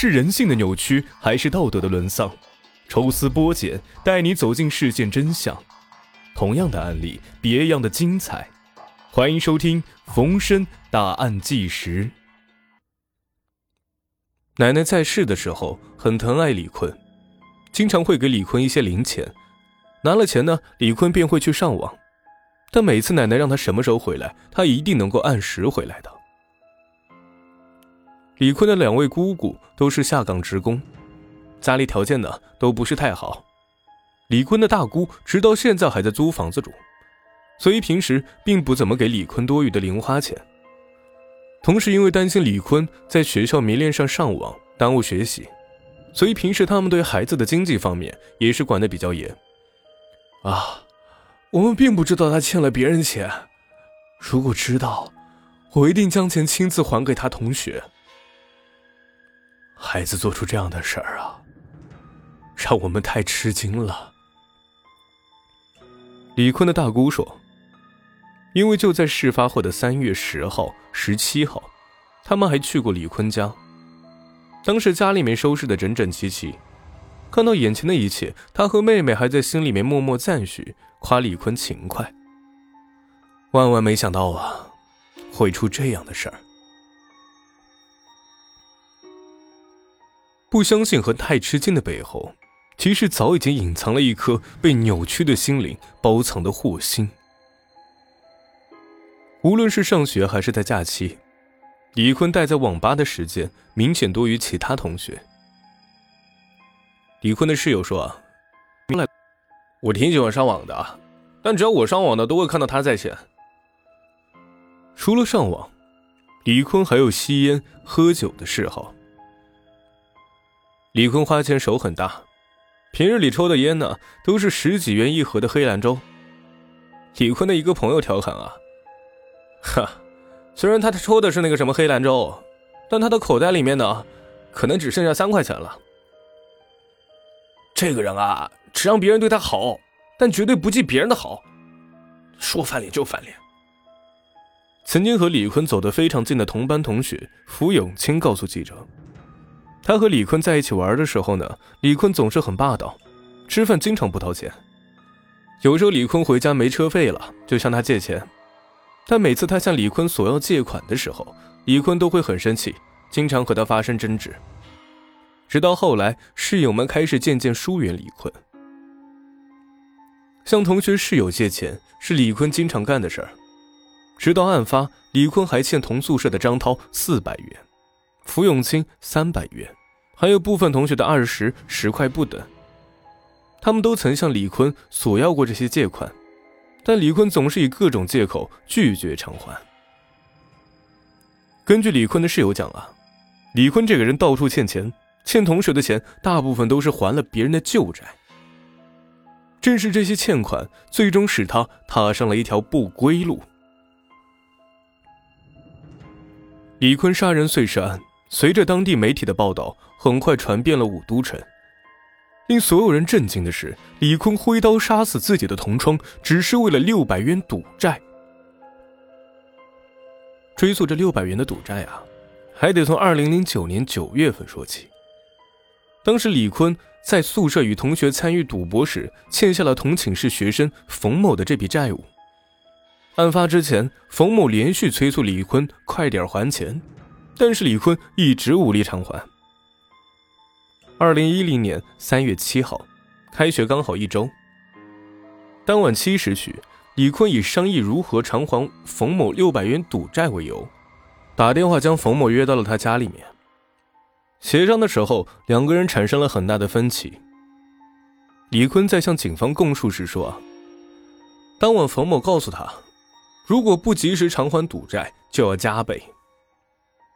是人性的扭曲，还是道德的沦丧？抽丝剥茧，带你走进事件真相。同样的案例，别样的精彩。欢迎收听《逢申大案纪实》。奶奶在世的时候很疼爱李坤，经常会给李坤一些零钱。拿了钱呢，李坤便会去上网。但每次奶奶让他什么时候回来，他一定能够按时回来的。李坤的两位姑姑都是下岗职工。家里条件呢都不是太好，李坤的大姑直到现在还在租房子住，所以平时并不怎么给李坤多余的零花钱。同时，因为担心李坤在学校迷恋上上网耽误学习，所以平时他们对孩子的经济方面也是管得比较严。啊，我们并不知道他欠了别人钱，如果知道，我一定将钱亲自还给他同学。孩子做出这样的事儿啊！让我们太吃惊了。李坤的大姑说：“因为就在事发后的三月十号、十七号，他们还去过李坤家。当时家里面收拾的整整齐齐，看到眼前的一切，他和妹妹还在心里面默默赞许，夸李坤勤快。万万没想到啊，会出这样的事儿。不相信和太吃惊的背后。”其实早已经隐藏了一颗被扭曲的心灵包藏的祸心。无论是上学还是在假期，李坤待在网吧的时间明显多于其他同学。李坤的室友说：“啊，来，我挺喜欢上网的，但只要我上网的，都会看到他在线。除了上网，李坤还有吸烟、喝酒的嗜好。李坤花钱手很大。”平日里抽的烟呢，都是十几元一盒的黑兰州。李坤的一个朋友调侃啊：“哈，虽然他抽的是那个什么黑兰州，但他的口袋里面呢，可能只剩下三块钱了。”这个人啊，只让别人对他好，但绝对不记别人的好，说翻脸就翻脸。曾经和李坤走得非常近的同班同学符永清告诉记者。他和李坤在一起玩的时候呢，李坤总是很霸道，吃饭经常不掏钱。有时候李坤回家没车费了，就向他借钱。但每次他向李坤索要借款的时候，李坤都会很生气，经常和他发生争执。直到后来，室友们开始渐渐疏远李坤。向同学室友借钱是李坤经常干的事儿。直到案发，李坤还欠同宿舍的张涛四百元，符永清三百元。还有部分同学的二十、十块不等，他们都曾向李坤索要过这些借款，但李坤总是以各种借口拒绝偿还。根据李坤的室友讲啊，李坤这个人到处欠钱，欠同学的钱大部分都是还了别人的旧债。正是这些欠款，最终使他踏上了一条不归路。李坤杀人碎尸案。随着当地媒体的报道，很快传遍了武都城。令所有人震惊的是，李坤挥刀杀死自己的同窗，只是为了六百元赌债。追溯这六百元的赌债啊，还得从二零零九年九月份说起。当时李坤在宿舍与同学参与赌博时，欠下了同寝室学生冯某的这笔债务。案发之前，冯某连续催促李坤快点还钱。但是李坤一直无力偿还。二零一零年三月七号，开学刚好一周。当晚七时许，李坤以商议如何偿还冯某六百元赌债为由，打电话将冯某约到了他家里面。协商的时候，两个人产生了很大的分歧。李坤在向警方供述时说：“当晚冯某告诉他，如果不及时偿还赌债，就要加倍。”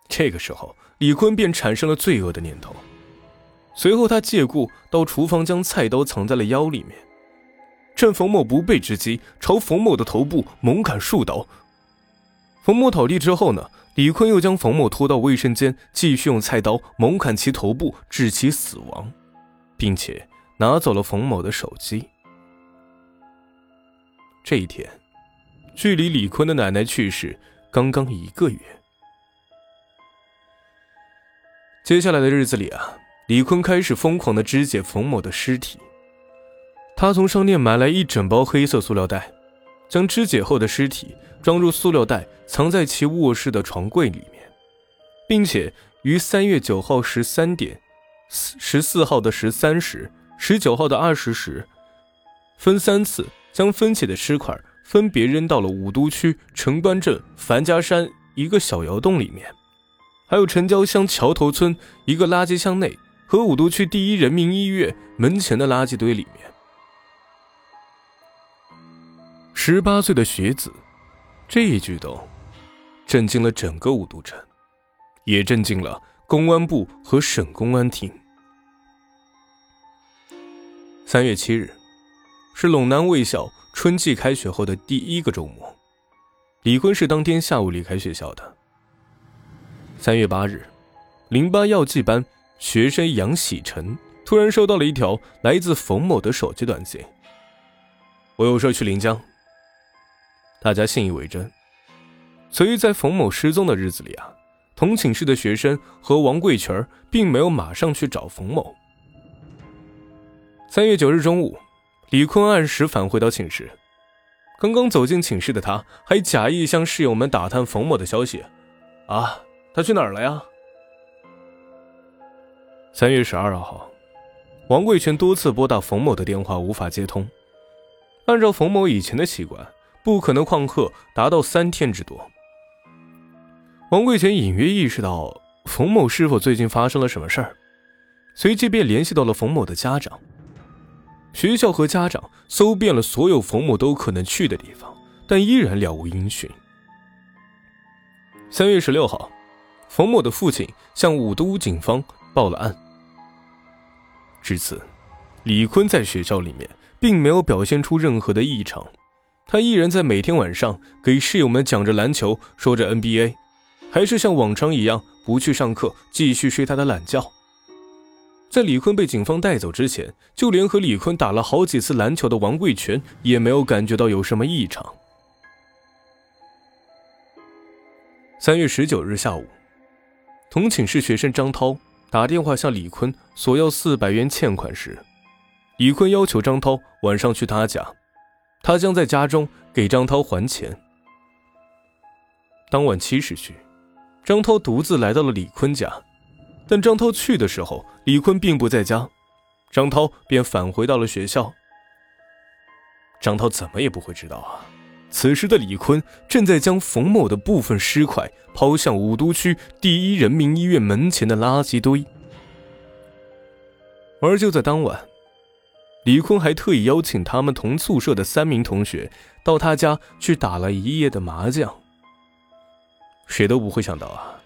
这个时候，李坤便产生了罪恶的念头。随后，他借故到厨房将菜刀藏在了腰里面，趁冯某不备之机，朝冯某的头部猛砍数刀。冯某倒地之后呢，李坤又将冯某拖到卫生间，继续用菜刀猛砍其头部，致其死亡，并且拿走了冯某的手机。这一天，距离李坤的奶奶去世刚刚一个月。接下来的日子里啊，李坤开始疯狂的肢解冯某的尸体。他从商店买来一整包黑色塑料袋，将肢解后的尸体装入塑料袋，藏在其卧室的床柜里面，并且于三月九号十三点、十四号的十三时、十九号的二十时，分三次将分解的尸块分别扔到了武都区城关镇樊家山一个小窑洞里面，还有城郊乡桥头村一个垃圾箱内和武都区第一人民医院门前的垃圾堆里面。十八岁的学子，这一举动，震惊了整个武都城，也震惊了公安部和省公安厅。三月七日，是陇南卫校春季开学后的第一个周末，李坤是当天下午离开学校的。三月八日，零八药剂班学生杨喜晨突然收到了一条来自冯某的手机短信：“我有事去临江。”大家信以为真，所以在冯某失踪的日子里啊，同寝室的学生和王贵全并没有马上去找冯某。三月九日中午，李坤按时返回到寝室，刚刚走进寝室的他，还假意向室友们打探冯某的消息：“啊，他去哪儿了呀？”三月十二号，王贵全多次拨打冯某的电话，无法接通。按照冯某以前的习惯。不可能旷课达到三天之多。王贵全隐约意识到冯某是否最近发生了什么事儿，随即便联系到了冯某的家长。学校和家长搜遍了所有冯某都可能去的地方，但依然了无音讯。三月十六号，冯某的父亲向武都警方报了案。至此，李坤在学校里面并没有表现出任何的异常。他依然在每天晚上给室友们讲着篮球，说着 NBA，还是像往常一样不去上课，继续睡他的懒觉。在李坤被警方带走之前，就连和李坤打了好几次篮球的王贵全也没有感觉到有什么异常。三月十九日下午，同寝室学生张涛打电话向李坤索要四百元欠款时，李坤要求张涛晚上去他家。他将在家中给张涛还钱。当晚七时许，张涛独自来到了李坤家，但张涛去的时候，李坤并不在家，张涛便返回到了学校。张涛怎么也不会知道啊，此时的李坤正在将冯某的部分尸块抛向武都区第一人民医院门前的垃圾堆，而就在当晚。李坤还特意邀请他们同宿舍的三名同学到他家去打了一夜的麻将。谁都不会想到啊，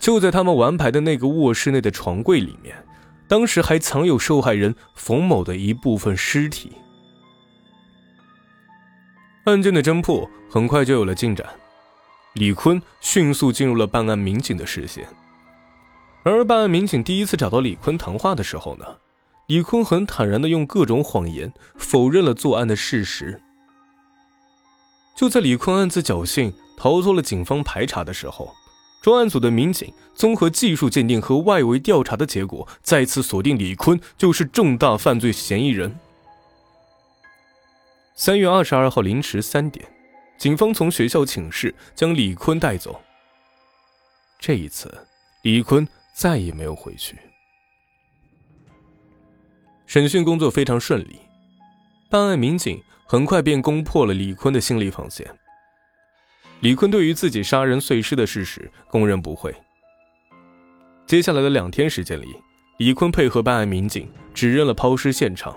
就在他们玩牌的那个卧室内的床柜里面，当时还藏有受害人冯某的一部分尸体。案件的侦破很快就有了进展，李坤迅速进入了办案民警的视线。而，办案民警第一次找到李坤谈话的时候呢？李坤很坦然的用各种谎言否认了作案的事实。就在李坤暗自侥幸逃脱了警方排查的时候，专案组的民警综合技术鉴定和外围调查的结果，再次锁定李坤就是重大犯罪嫌疑人。三月二十二号凌晨三点，警方从学校寝室将李坤带走。这一次，李坤再也没有回去。审讯工作非常顺利，办案民警很快便攻破了李坤的心理防线。李坤对于自己杀人碎尸的事实供认不讳。接下来的两天时间里，李坤配合办案民警指认了抛尸现场。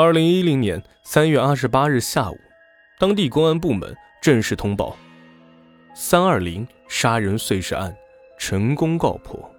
二零一零年三月二十八日下午，当地公安部门正式通报：三二零杀人碎尸案成功告破。